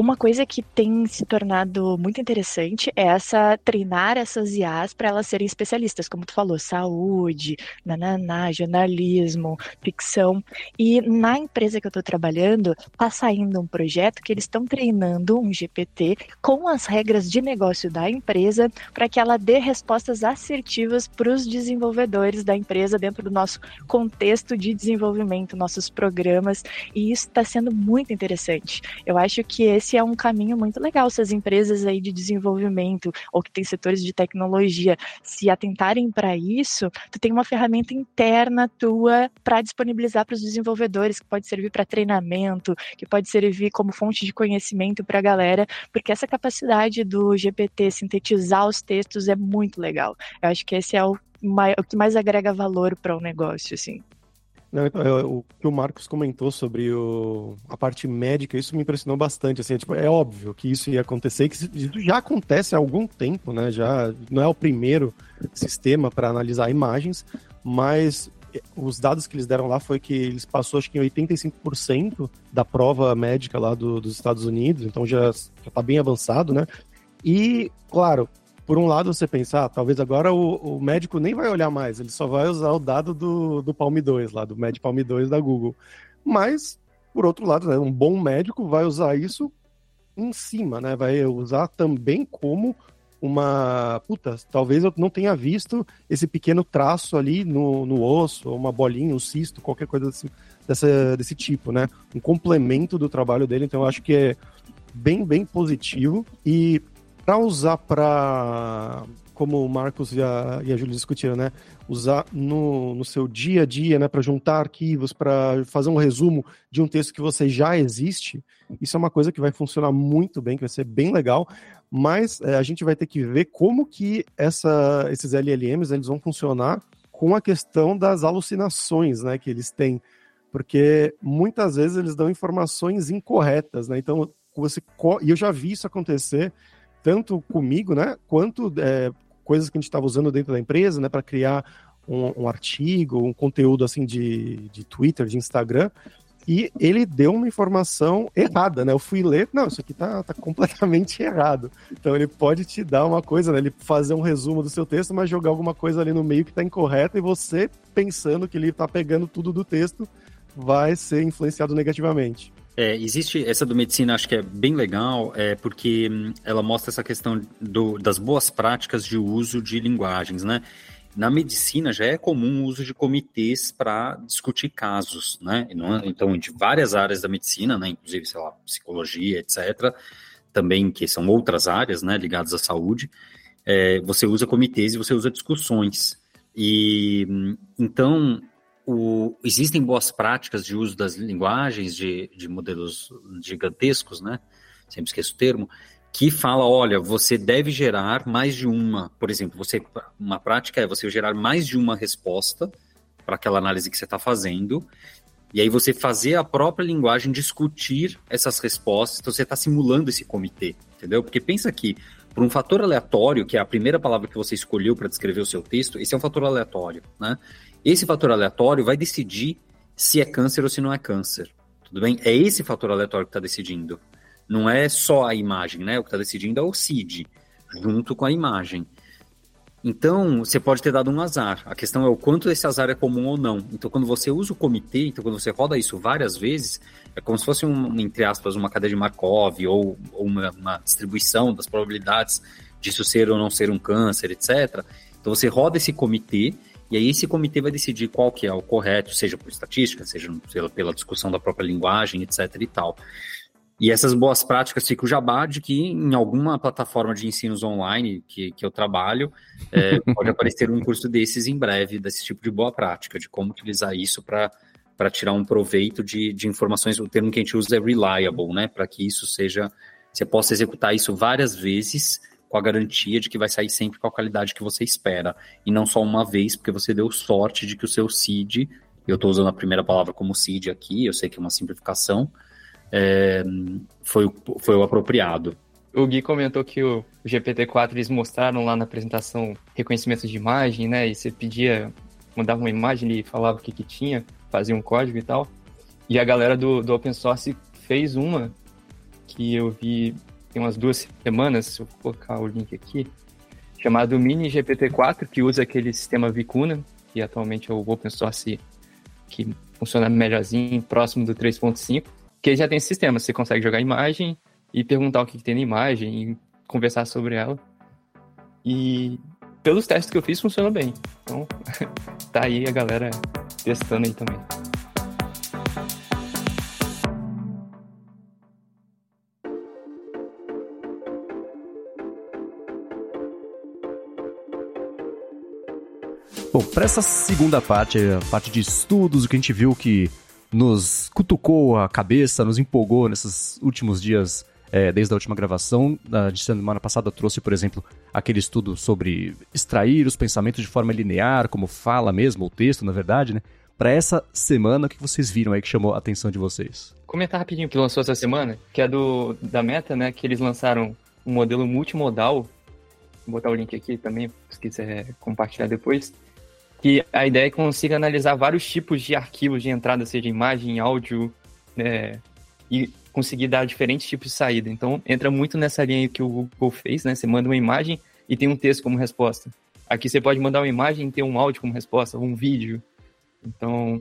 Uma coisa que tem se tornado muito interessante é essa treinar essas IAs para elas serem especialistas, como tu falou, saúde, nananá, jornalismo, ficção. E na empresa que eu estou trabalhando, está saindo um projeto que eles estão treinando um GPT com as regras de negócio da empresa para que ela dê respostas assertivas para os desenvolvedores da empresa dentro do nosso contexto de desenvolvimento, nossos programas. E isso está sendo muito interessante. Eu acho que esse esse é um caminho muito legal. Se as empresas aí de desenvolvimento ou que tem setores de tecnologia se atentarem para isso, tu tem uma ferramenta interna tua para disponibilizar para os desenvolvedores, que pode servir para treinamento, que pode servir como fonte de conhecimento para a galera, porque essa capacidade do GPT sintetizar os textos é muito legal. Eu acho que esse é o, o que mais agrega valor para o um negócio, assim. Não, então, é, o que o Marcos comentou sobre o, a parte médica, isso me impressionou bastante. Assim, é, tipo, é óbvio que isso ia acontecer, que isso já acontece há algum tempo, né? Já não é o primeiro sistema para analisar imagens, mas os dados que eles deram lá foi que eles passou acho que em 85% da prova médica lá do, dos Estados Unidos, então já está bem avançado, né? E, claro, por um lado você pensa, ah, talvez agora o, o, médico nem vai olhar mais, ele só vai usar o dado do, do Palm 2, lá do Med Palm 2 da Google. Mas, por outro lado, né, um bom médico vai usar isso em cima, né? Vai usar também como uma. Puta, talvez eu não tenha visto esse pequeno traço ali no, no osso, uma bolinha, um cisto, qualquer coisa desse, dessa, desse tipo, né? Um complemento do trabalho dele, então eu acho que é bem, bem positivo. E para usar para como o Marcos e a, e a Júlia discutiram, né? Usar no, no seu dia a dia, né? Para juntar arquivos, para fazer um resumo de um texto que você já existe. Isso é uma coisa que vai funcionar muito bem, que vai ser bem legal. Mas é, a gente vai ter que ver como que essa, esses LLMs eles vão funcionar com a questão das alucinações, né? Que eles têm. Porque muitas vezes eles dão informações incorretas, né? Então, você. E eu já vi isso acontecer tanto comigo, né, quanto é, coisas que a gente estava usando dentro da empresa, né, para criar um, um, artigo, um conteúdo assim de, de Twitter, de Instagram, e ele deu uma informação errada, né? Eu fui ler, não, isso aqui tá, tá completamente errado. Então ele pode te dar uma coisa, né? Ele fazer um resumo do seu texto, mas jogar alguma coisa ali no meio que tá incorreta e você, pensando que ele tá pegando tudo do texto, vai ser influenciado negativamente. É, existe essa do medicina, acho que é bem legal, é porque hum, ela mostra essa questão do, das boas práticas de uso de linguagens, né? Na medicina já é comum o uso de comitês para discutir casos, né? Então, de várias áreas da medicina, né? Inclusive, sei lá, psicologia, etc. Também, que são outras áreas, né? Ligadas à saúde. É, você usa comitês e você usa discussões. E hum, então o, existem boas práticas de uso das linguagens de, de modelos gigantescos, né? Sempre esqueço o termo, que fala, olha, você deve gerar mais de uma, por exemplo, você uma prática é você gerar mais de uma resposta para aquela análise que você está fazendo, e aí você fazer a própria linguagem discutir essas respostas, então você está simulando esse comitê, entendeu? Porque pensa que por um fator aleatório, que é a primeira palavra que você escolheu para descrever o seu texto, esse é um fator aleatório, né? Esse fator aleatório vai decidir se é câncer ou se não é câncer. Tudo bem? É esse fator aleatório que está decidindo. Não é só a imagem, né? O que está decidindo é o CID, junto com a imagem. Então, você pode ter dado um azar. A questão é o quanto esse azar é comum ou não. Então, quando você usa o comitê, então quando você roda isso várias vezes, é como se fosse, um, entre aspas, uma cadeia de Markov ou, ou uma, uma, distribuição das probabilidades disso ser ou não ser um câncer, etc. Então, você roda esse comitê e aí esse comitê vai decidir qual que é o correto, seja por estatística, seja pela discussão da própria linguagem, etc e tal. E essas boas práticas fica o jabá de que em alguma plataforma de ensinos online que, que eu trabalho, é, pode aparecer um curso desses em breve, desse tipo de boa prática, de como utilizar isso para tirar um proveito de, de informações. O termo que a gente usa é reliable, né? Para que isso seja. Você possa executar isso várias vezes com a garantia de que vai sair sempre com a qualidade que você espera. E não só uma vez, porque você deu sorte de que o seu seed, eu estou usando a primeira palavra como seed aqui, eu sei que é uma simplificação, é, foi, foi o apropriado. O Gui comentou que o GPT-4 eles mostraram lá na apresentação reconhecimento de imagem, né? E você pedia, mandava uma imagem e falava o que, que tinha, fazia um código e tal. E a galera do, do open source fez uma que eu vi tem umas duas semanas, se eu colocar o link aqui, chamado Mini GPT-4, que usa aquele sistema Vicuna, que atualmente é o open source que funciona melhorzinho, próximo do 3.5, que já tem esse sistema, você consegue jogar imagem e perguntar o que, que tem na imagem e conversar sobre ela. E pelos testes que eu fiz, funciona bem. Então, tá aí a galera testando aí também. Bom, para essa segunda parte, a parte de estudos, o que a gente viu que nos cutucou a cabeça, nos empolgou nesses últimos dias, é, desde a última gravação. A de semana passada trouxe, por exemplo, aquele estudo sobre extrair os pensamentos de forma linear, como fala mesmo, o texto, na verdade, né? Para essa semana, o que vocês viram aí que chamou a atenção de vocês? Comentar rapidinho que lançou essa semana, que é do da Meta, né? Que eles lançaram um modelo multimodal. Vou botar o link aqui também, se quiser compartilhar depois que a ideia é que consiga analisar vários tipos de arquivos de entrada, seja imagem, áudio, né, e conseguir dar diferentes tipos de saída. Então, entra muito nessa linha que o Google fez, né? Você manda uma imagem e tem um texto como resposta. Aqui você pode mandar uma imagem e ter um áudio como resposta, ou um vídeo. Então,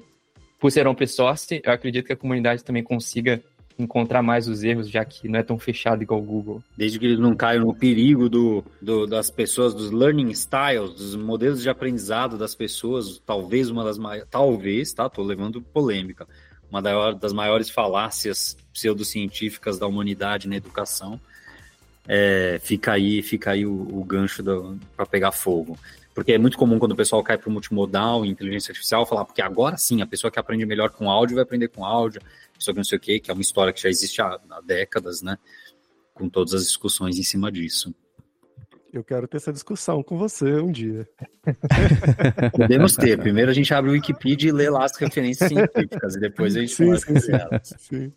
por ser open source, eu acredito que a comunidade também consiga encontrar mais os erros, já que não é tão fechado igual o Google. Desde que eles não caiam no perigo do, do, das pessoas, dos learning styles, dos modelos de aprendizado das pessoas, talvez uma das maiores, talvez, tá? Tô levando polêmica, uma das maiores falácias pseudocientíficas da humanidade na educação. É, fica aí, fica aí o, o gancho para pegar fogo. Porque é muito comum quando o pessoal cai para o multimodal e inteligência artificial falar, porque agora sim, a pessoa que aprende melhor com áudio vai aprender com áudio, sobre não sei o quê, que é uma história que já existe há, há décadas, né? Com todas as discussões em cima disso. Eu quero ter essa discussão com você um dia. Podemos ter. Primeiro a gente abre o Wikipedia e lê lá as referências científicas, e depois a gente sim, fala sim, sim. elas. Sim.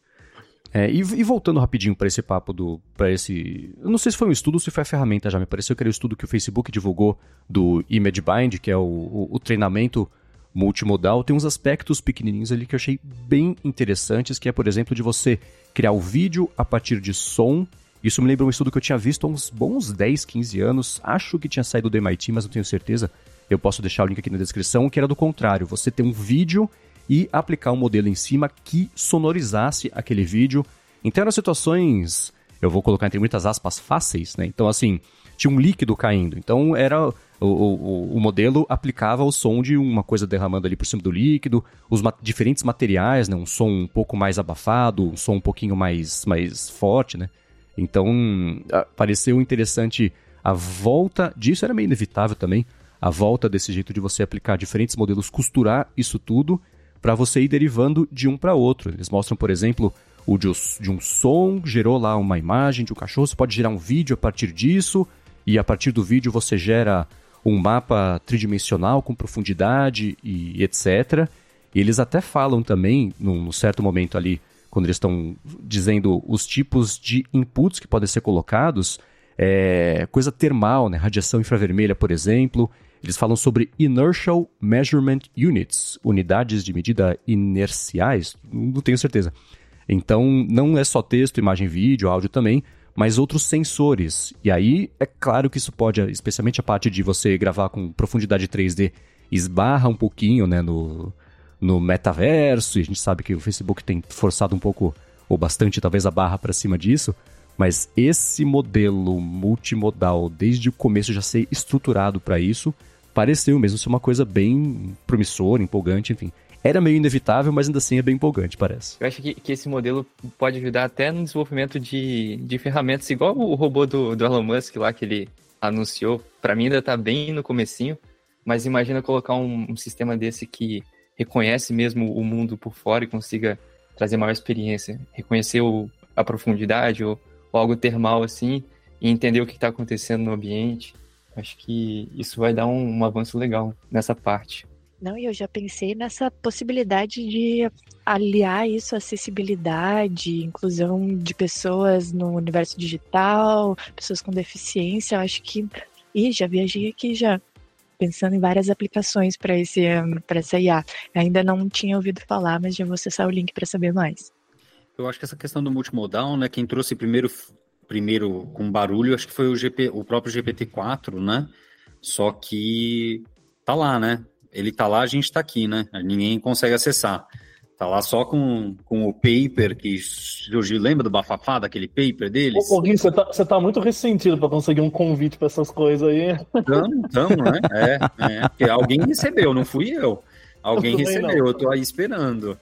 É, e, e, voltando rapidinho para esse papo do. para esse. Eu não sei se foi um estudo ou se foi a ferramenta já, me pareceu que era o estudo que o Facebook divulgou do ImageBind, que é o, o, o treinamento multimodal, tem uns aspectos pequenininhos ali que eu achei bem interessantes, que é, por exemplo, de você criar o vídeo a partir de som. Isso me lembra um estudo que eu tinha visto há uns bons 10, 15 anos. Acho que tinha saído do MIT, mas não tenho certeza. Eu posso deixar o link aqui na descrição, que era do contrário. Você ter um vídeo e aplicar um modelo em cima que sonorizasse aquele vídeo. Então eram situações, eu vou colocar entre muitas aspas, fáceis, né? Então, assim, tinha um líquido caindo. Então era o, o, o, modelo aplicava o som de uma coisa derramando ali por cima do líquido, os ma diferentes materiais, né? Um som um pouco mais abafado, um som um pouquinho mais, mais forte, né? Então, pareceu interessante a volta disso, era meio inevitável também, a volta desse jeito de você aplicar diferentes modelos, costurar isso tudo para você ir derivando de um para outro. Eles mostram, por exemplo, o de, um som, gerou lá uma imagem de um cachorro, você pode gerar um vídeo a partir disso, e a partir do vídeo você gera um mapa tridimensional com profundidade e etc. E eles até falam também, num certo momento ali, quando eles estão dizendo os tipos de inputs que podem ser colocados, é, coisa termal, né? radiação infravermelha, por exemplo. Eles falam sobre Inertial Measurement Units, unidades de medida inerciais, não tenho certeza. Então, não é só texto, imagem, vídeo, áudio também, mas outros sensores. E aí, é claro que isso pode, especialmente a parte de você gravar com profundidade 3D, esbarra um pouquinho né, no, no metaverso, e a gente sabe que o Facebook tem forçado um pouco, ou bastante talvez, a barra para cima disso. Mas esse modelo multimodal, desde o começo já ser estruturado para isso, pareceu mesmo ser uma coisa bem promissora, empolgante, enfim era meio inevitável, mas ainda assim é bem empolgante, parece. Eu acho que, que esse modelo pode ajudar até no desenvolvimento de, de ferramentas, igual o robô do, do Elon Musk lá que ele anunciou. Para mim ainda está bem no comecinho, mas imagina colocar um, um, sistema desse que reconhece mesmo o mundo por fora e consiga trazer maior experiência, reconhecer o, a profundidade ou, ou, algo termal assim e entender o que está acontecendo no ambiente. Acho que isso vai dar um, um avanço legal nessa parte. Não, e eu já pensei nessa possibilidade de aliar isso à acessibilidade, inclusão de pessoas no universo digital, pessoas com deficiência. Eu acho que. Ih, já viajei aqui já, pensando em várias aplicações para esse para essa IA. Ainda não tinha ouvido falar, mas já vou acessar o link para saber mais. eu acho que essa questão do multimodal, né? Quem trouxe primeiro, primeiro com barulho, acho que foi o, GP, o próprio GPT-4, né? Só que tá lá, né? Ele tá lá, a gente tá aqui, né? Ninguém consegue acessar. Tá lá só com, com o paper que surgiu. Lembra do bafafá, daquele paper deles? Ô, Gui, você tá, você tá muito ressentido para conseguir um convite para essas coisas aí. Tamo, tamo, né? É, é. Porque alguém recebeu, não fui eu. Alguém recebeu, não. eu tô aí esperando.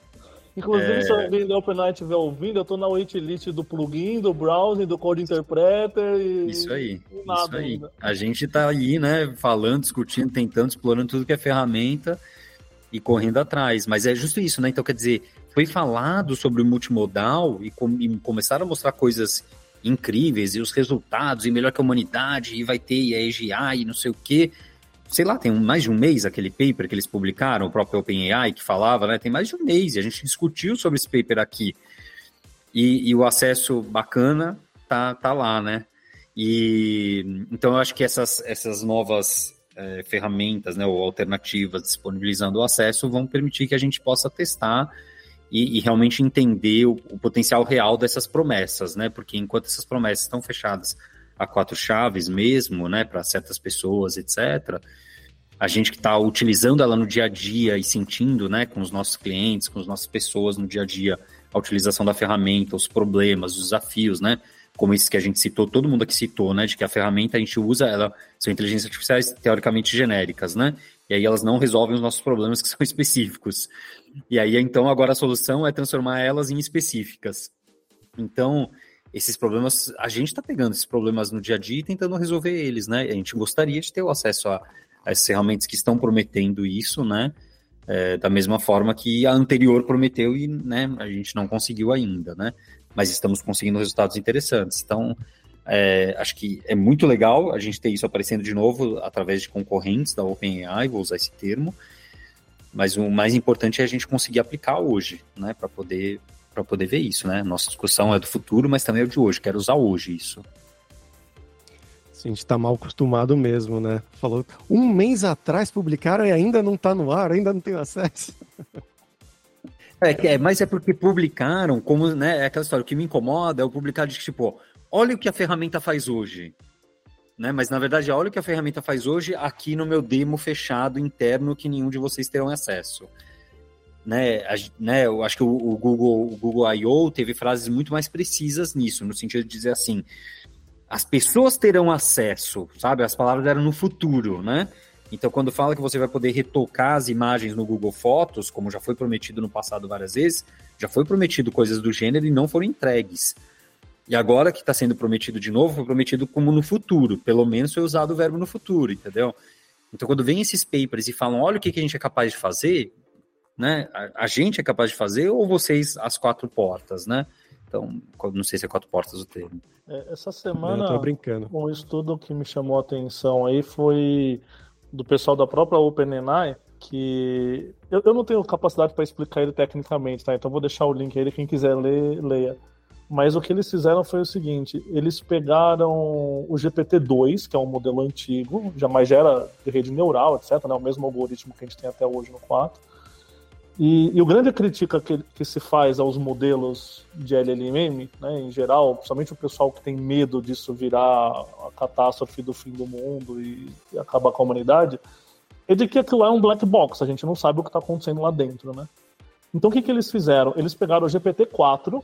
Inclusive, é... se alguém da OpenAI estiver ouvindo, eu tô na waitlist do plugin, do browser, do Code Interpreter e. Isso aí. E isso aí. Ainda. A gente tá ali, né, falando, discutindo, tentando, explorando tudo que é ferramenta e correndo atrás. Mas é justo isso, né? Então, quer dizer, foi falado sobre o multimodal e, com, e começaram a mostrar coisas incríveis e os resultados, e melhor que a humanidade, e vai ter e a EGA e não sei o quê sei lá, tem mais de um mês aquele paper que eles publicaram, o próprio OpenAI que falava, né? Tem mais de um mês e a gente discutiu sobre esse paper aqui. E, e o acesso bacana tá, tá lá, né? E então eu acho que essas, essas novas é, ferramentas, né, ou alternativas disponibilizando o acesso vão permitir que a gente possa testar e, e realmente entender o, o potencial real dessas promessas, né? Porque enquanto essas promessas estão fechadas a quatro chaves mesmo, né, para certas pessoas, etc. A gente que está utilizando ela no dia a dia e sentindo, né, com os nossos clientes, com as nossas pessoas no dia a dia, a utilização da ferramenta, os problemas, os desafios, né, como isso que a gente citou, todo mundo aqui citou, né, de que a ferramenta a gente usa, ela são inteligências artificiais teoricamente genéricas, né, e aí elas não resolvem os nossos problemas que são específicos. E aí, então, agora a solução é transformar elas em específicas. Então, esses problemas, a gente está pegando esses problemas no dia a dia e tentando resolver eles, né? A gente gostaria de ter o acesso a, a essas ferramentas que estão prometendo isso, né? É, da mesma forma que a anterior prometeu e né, a gente não conseguiu ainda, né? Mas estamos conseguindo resultados interessantes. Então, é, acho que é muito legal a gente ter isso aparecendo de novo através de concorrentes da OpenAI, vou usar esse termo. Mas o mais importante é a gente conseguir aplicar hoje, né? Para poder para poder ver isso, né? Nossa discussão é do futuro, mas também é de hoje. Quero usar hoje isso. Sim, a gente está mal acostumado mesmo, né? Falou um mês atrás publicaram e ainda não está no ar, ainda não tenho acesso. É, é, mas é porque publicaram, como, né? É aquela história, o que me incomoda é o publicar de tipo, olha o que a ferramenta faz hoje. Né? Mas na verdade, olha o que a ferramenta faz hoje aqui no meu demo fechado interno que nenhum de vocês terão acesso né, a, né, eu acho que o, o, Google, o Google I.O. teve frases muito mais precisas nisso, no sentido de dizer assim, as pessoas terão acesso, sabe? As palavras eram no futuro, né? Então, quando fala que você vai poder retocar as imagens no Google Fotos, como já foi prometido no passado várias vezes, já foi prometido coisas do gênero e não foram entregues. E agora que está sendo prometido de novo, foi prometido como no futuro. Pelo menos foi usado o verbo no futuro, entendeu? Então, quando vem esses papers e falam, olha o que, que a gente é capaz de fazer, né? A, a, gente é capaz de fazer ou vocês as quatro portas, né? Então, não sei se é quatro portas o termo. É, essa semana, um estudo que me chamou a atenção aí foi do pessoal da própria OpenAI, que eu, eu não tenho capacidade para explicar ele tecnicamente, tá? Então vou deixar o link aí, quem quiser ler, leia. Mas o que eles fizeram foi o seguinte: eles pegaram o GPT-2, que é um modelo antigo, jamais já era de rede neural, etc., né? o mesmo algoritmo que a gente tem até hoje no 4 e, e, o grande crítica que, que, se faz aos modelos de LLM, né, em geral, principalmente o pessoal que tem medo disso virar a catástrofe do fim do mundo e, e acabar com a humanidade, é de que aquilo é um black box, a gente não sabe o que está acontecendo lá dentro, né? Então o que, que eles fizeram? Eles pegaram o GPT-4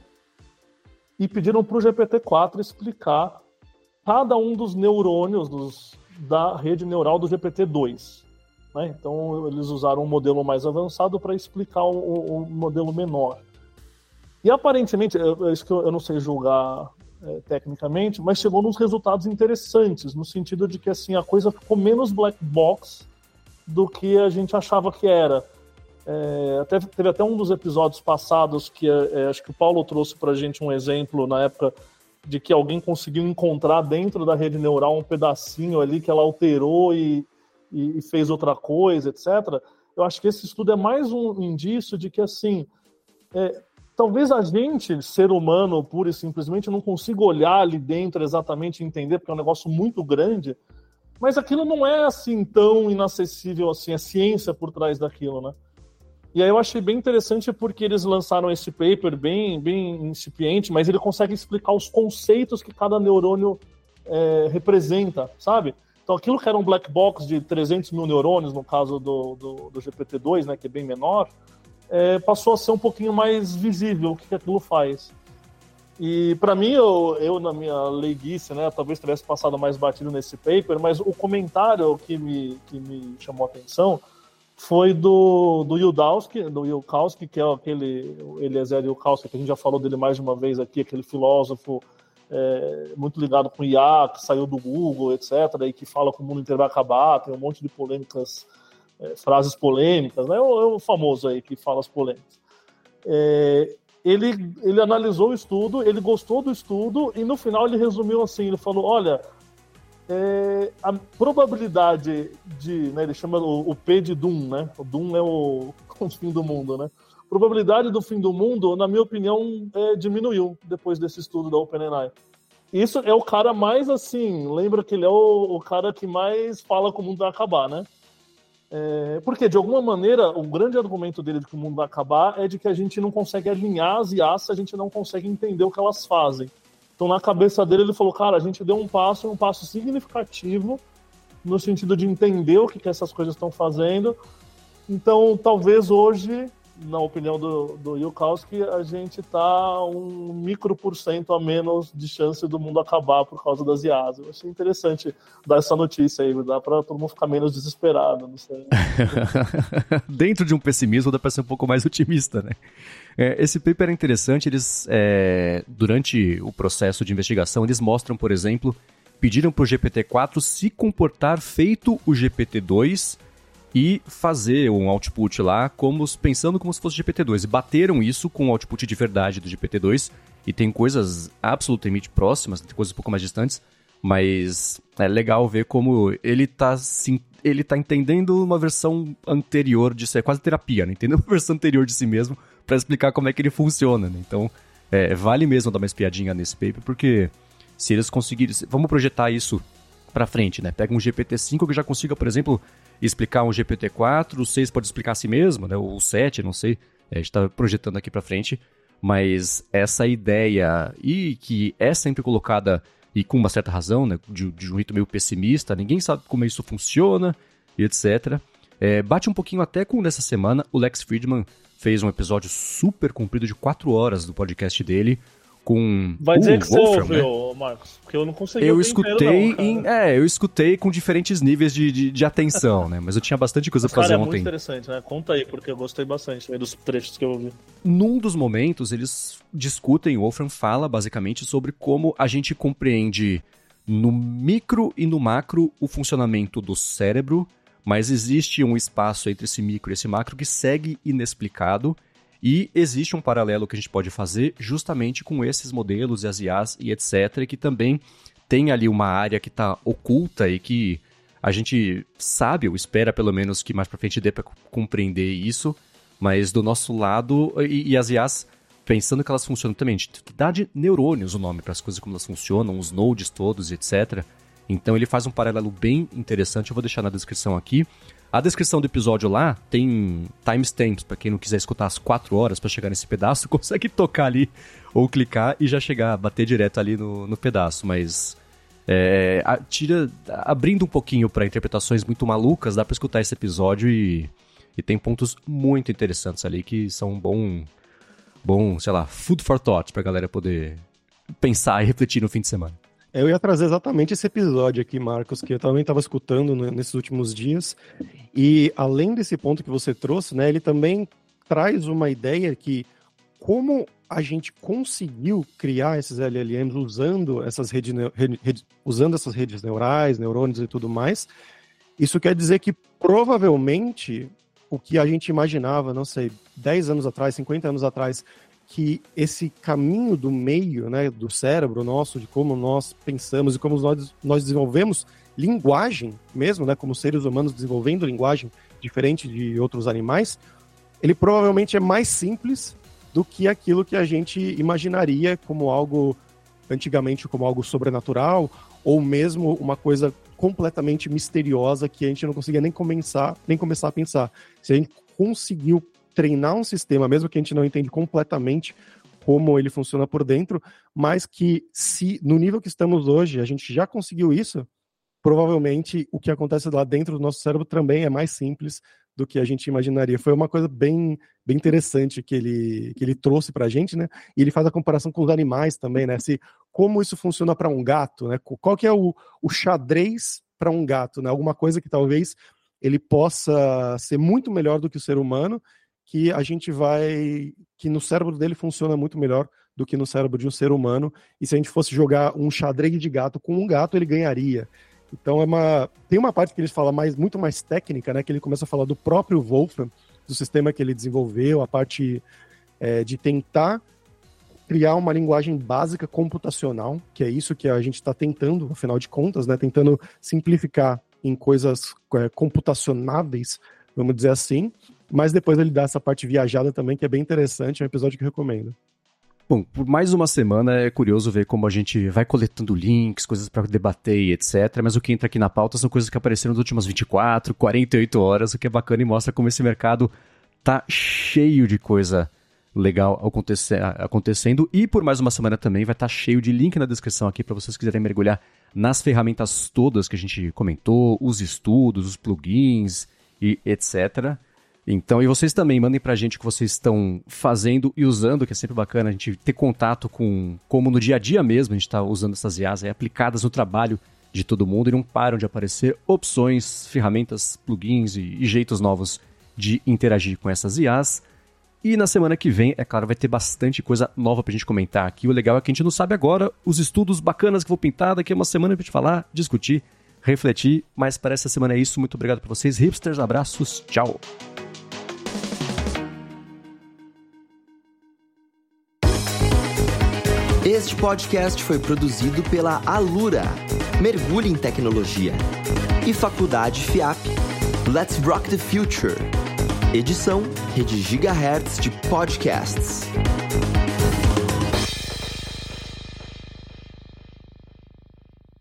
e pediram para o GPT-4 explicar cada um dos neurônios dos, da rede neural do GPT-2. Né? Então, eles usaram um modelo mais avançado para explicar o, o, modelo menor. E aparentemente, é isso que eu, eu não sei julgar é, tecnicamente, mas chegou nos resultados interessantes, no sentido de que assim a coisa ficou menos black box do que a gente achava que era. É, até, teve até um dos episódios passados que é, é acho que o Paulo trouxe para a gente um exemplo na época de que alguém conseguiu encontrar dentro da rede neural um pedacinho ali que ela alterou e, e, e fez outra coisa, etc. Eu acho que esse estudo é mais um indício de que, assim, é, talvez a gente, ser humano, pura e simplesmente, não consiga olhar ali dentro exatamente e entender, porque é um negócio muito grande, mas aquilo não é assim tão inacessível assim, a ciência por trás daquilo, né? E aí eu achei bem interessante porque eles lançaram esse paper bem, bem incipiente, mas ele consegue explicar os conceitos que cada neurônio é, representa, sabe? Então aquilo que era um black box de 300 mil neurônios, no caso do, do, do GPT-2, né, que é bem menor, é, passou a ser um pouquinho mais visível o que, que aquilo faz. E para mim, eu, eu, na minha leiguice, né, talvez tivesse passado mais batido nesse paper, mas o comentário que me, que me chamou a atenção foi do, do Yudowski, do Yudkowsky, que é aquele Eliezer Yudkowsky, que a gente já falou dele mais de uma vez aqui, aquele filósofo é, muito ligado com IA, que saiu do Google, etc., e que fala que o mundo inteiro vai acabar, tem um monte de polêmicas, é, frases polêmicas, né? É é o famoso aí que fala as polêmicas. É, ele, ele analisou o estudo, ele gostou do estudo, e no final ele resumiu assim, ele falou, olha, é, a probabilidade de, né, ele chama o, o, P de Doom, né? O Doom é o, o fim do mundo, né? Probabilidade do fim do mundo, na minha opinião, é, diminuiu depois desse estudo da OpenAI. Isso é o cara mais assim, lembra que ele é o, o cara que mais fala que o mundo vai acabar, né? É, porque, de alguma maneira, o grande argumento dele de que o mundo vai acabar é de que a gente não consegue alinhar as IAs, a gente não consegue entender o que elas fazem. Então, na cabeça dele, ele falou: cara, a gente deu um passo, um passo significativo no sentido de entender o que, que essas coisas estão fazendo. Então, talvez hoje, na opinião do, do Yukowski, a gente está um micro por cento a menos de chance do mundo acabar por causa das IAs. Eu achei interessante dar essa notícia aí, dá para todo mundo ficar menos desesperado, não sei. Dentro de um pessimismo, dá para ser um pouco mais otimista, né? É, esse paper é interessante, eles, é, durante o processo de investigação, eles mostram, por exemplo, pediram para o GPT-4 se comportar feito o GPT-2 e fazer um output lá como pensando como se fosse GPT-2. E bateram isso com o output de verdade do GPT-2 e tem coisas absolutamente próximas, tem coisas um pouco mais distantes, mas é legal ver como ele está ele tá entendendo uma versão anterior si, é quase terapia, né? Entendendo uma versão anterior de si mesmo para explicar como é que ele funciona, né? Então, é, vale mesmo dar uma espiadinha nesse paper, porque se eles conseguirem. Vamos projetar isso para frente, né? Pega um GPT-5 que já consiga, por exemplo, explicar um GPT-4, o 6 pode explicar a si mesmo, né? O 7, não sei. É, a gente está projetando aqui para frente. Mas essa ideia, e que é sempre colocada, e com uma certa razão, né? De, de um jeito meio pessimista, ninguém sabe como isso funciona, e etc. É, bate um pouquinho até com nessa semana o Lex Friedman fez um episódio super comprido de quatro horas do podcast dele com Vai dizer que Wolfram, você ouviu, né? Marcos, porque eu não consegui Eu escutei não, em, é, eu escutei com diferentes níveis de, de, de atenção, né? Mas eu tinha bastante coisa pra fazer é ontem. muito interessante, né? Conta aí, porque eu gostei bastante dos trechos que eu ouvi. Num dos momentos, eles discutem, o Wolfram fala basicamente sobre como a gente compreende no micro e no macro o funcionamento do cérebro mas existe um espaço entre esse micro e esse macro que segue inexplicado e existe um paralelo que a gente pode fazer justamente com esses modelos e as IAs e etc, que também tem ali uma área que está oculta e que a gente sabe, ou espera pelo menos que mais para frente dê para compreender isso, mas do nosso lado, e, e, as IAs, pensando que elas funcionam também, dá de neurônios o nome para as coisas como elas funcionam, os nodes todos, etc. Então ele faz um paralelo bem interessante, eu vou deixar na descrição aqui. A descrição do episódio lá tem timestamps, para quem não quiser escutar as 4 horas para chegar nesse pedaço, consegue tocar ali ou clicar e já chegar, bater direto ali no, no pedaço. Mas é, a, tira, abrindo um pouquinho para interpretações muito malucas, dá para escutar esse episódio e, e tem pontos muito interessantes ali que são um bom, bom, sei lá, food for thought pra galera poder pensar e refletir no fim de semana. Eu ia trazer exatamente esse episódio aqui, Marcos, que eu também estava escutando nesses últimos dias. E além desse ponto que você trouxe, né, ele também traz uma ideia que como a gente conseguiu criar esses LLMs usando essas redes, rede, usando essas redes neurais, neurônios e tudo mais, isso quer dizer que provavelmente o que a gente imaginava, não sei, 10 anos atrás, 50 anos atrás, que esse caminho do meio, né, do cérebro nosso, de como nós pensamos e como nós, nós desenvolvemos linguagem mesmo, né, como seres humanos desenvolvendo linguagem diferente de outros animais, ele provavelmente é mais simples do que aquilo que a gente imaginaria como algo antigamente como algo sobrenatural ou mesmo uma coisa completamente misteriosa que a gente não conseguia nem começar, nem começar a pensar. Se a gente conseguiu treinar um sistema, mesmo que a gente não entende completamente como ele funciona por dentro, mas que se no nível que estamos hoje a gente já conseguiu isso, provavelmente o que acontece lá dentro do nosso cérebro também é mais simples do que a gente imaginaria. Foi uma coisa bem, bem interessante que ele, que ele trouxe para a gente, né? E ele faz a comparação com os animais também, né? Se, como isso funciona para um gato, né? Qual que é o, o xadrez para um gato, né? Alguma coisa que talvez ele possa ser muito melhor do que o ser humano, que a gente vai, que no cérebro dele funciona muito melhor do que no cérebro de um ser humano. E se a gente fosse jogar um xadrez de gato com um gato, ele ganharia. Então é uma tem uma parte que ele fala mais muito mais técnica, né? Que ele começa a falar do próprio Wolfram, do sistema que ele desenvolveu, a parte é, de tentar criar uma linguagem básica computacional, que é isso que a gente está tentando, afinal de contas, né? Tentando simplificar em coisas é, computacionáveis, vamos dizer assim. Mas depois ele dá essa parte viajada também, que é bem interessante, é um episódio que eu recomendo. Bom, por mais uma semana é curioso ver como a gente vai coletando links, coisas para debater e etc. Mas o que entra aqui na pauta são coisas que apareceram nas últimas 24, 48 horas, o que é bacana e mostra como esse mercado tá cheio de coisa legal acontecendo. E por mais uma semana também vai estar tá cheio de link na descrição aqui para vocês quiserem mergulhar nas ferramentas todas que a gente comentou, os estudos, os plugins e etc. Então, e vocês também mandem pra gente o que vocês estão fazendo e usando, que é sempre bacana a gente ter contato com como no dia a dia mesmo a gente está usando essas IAs aí, aplicadas no trabalho de todo mundo e não param de aparecer opções, ferramentas, plugins e, e jeitos novos de interagir com essas IAs. E na semana que vem, é claro, vai ter bastante coisa nova pra gente comentar aqui. O legal é que a gente não sabe agora os estudos bacanas que vou pintar daqui a uma semana pra gente falar, discutir, refletir. Mas para essa semana é isso. Muito obrigado pra vocês, hipsters. Abraços. Tchau. Este podcast foi produzido pela Alura, Mergulhe em Tecnologia, e Faculdade FIAP. Let's Rock the Future. Edição Rede Gigahertz de Podcasts.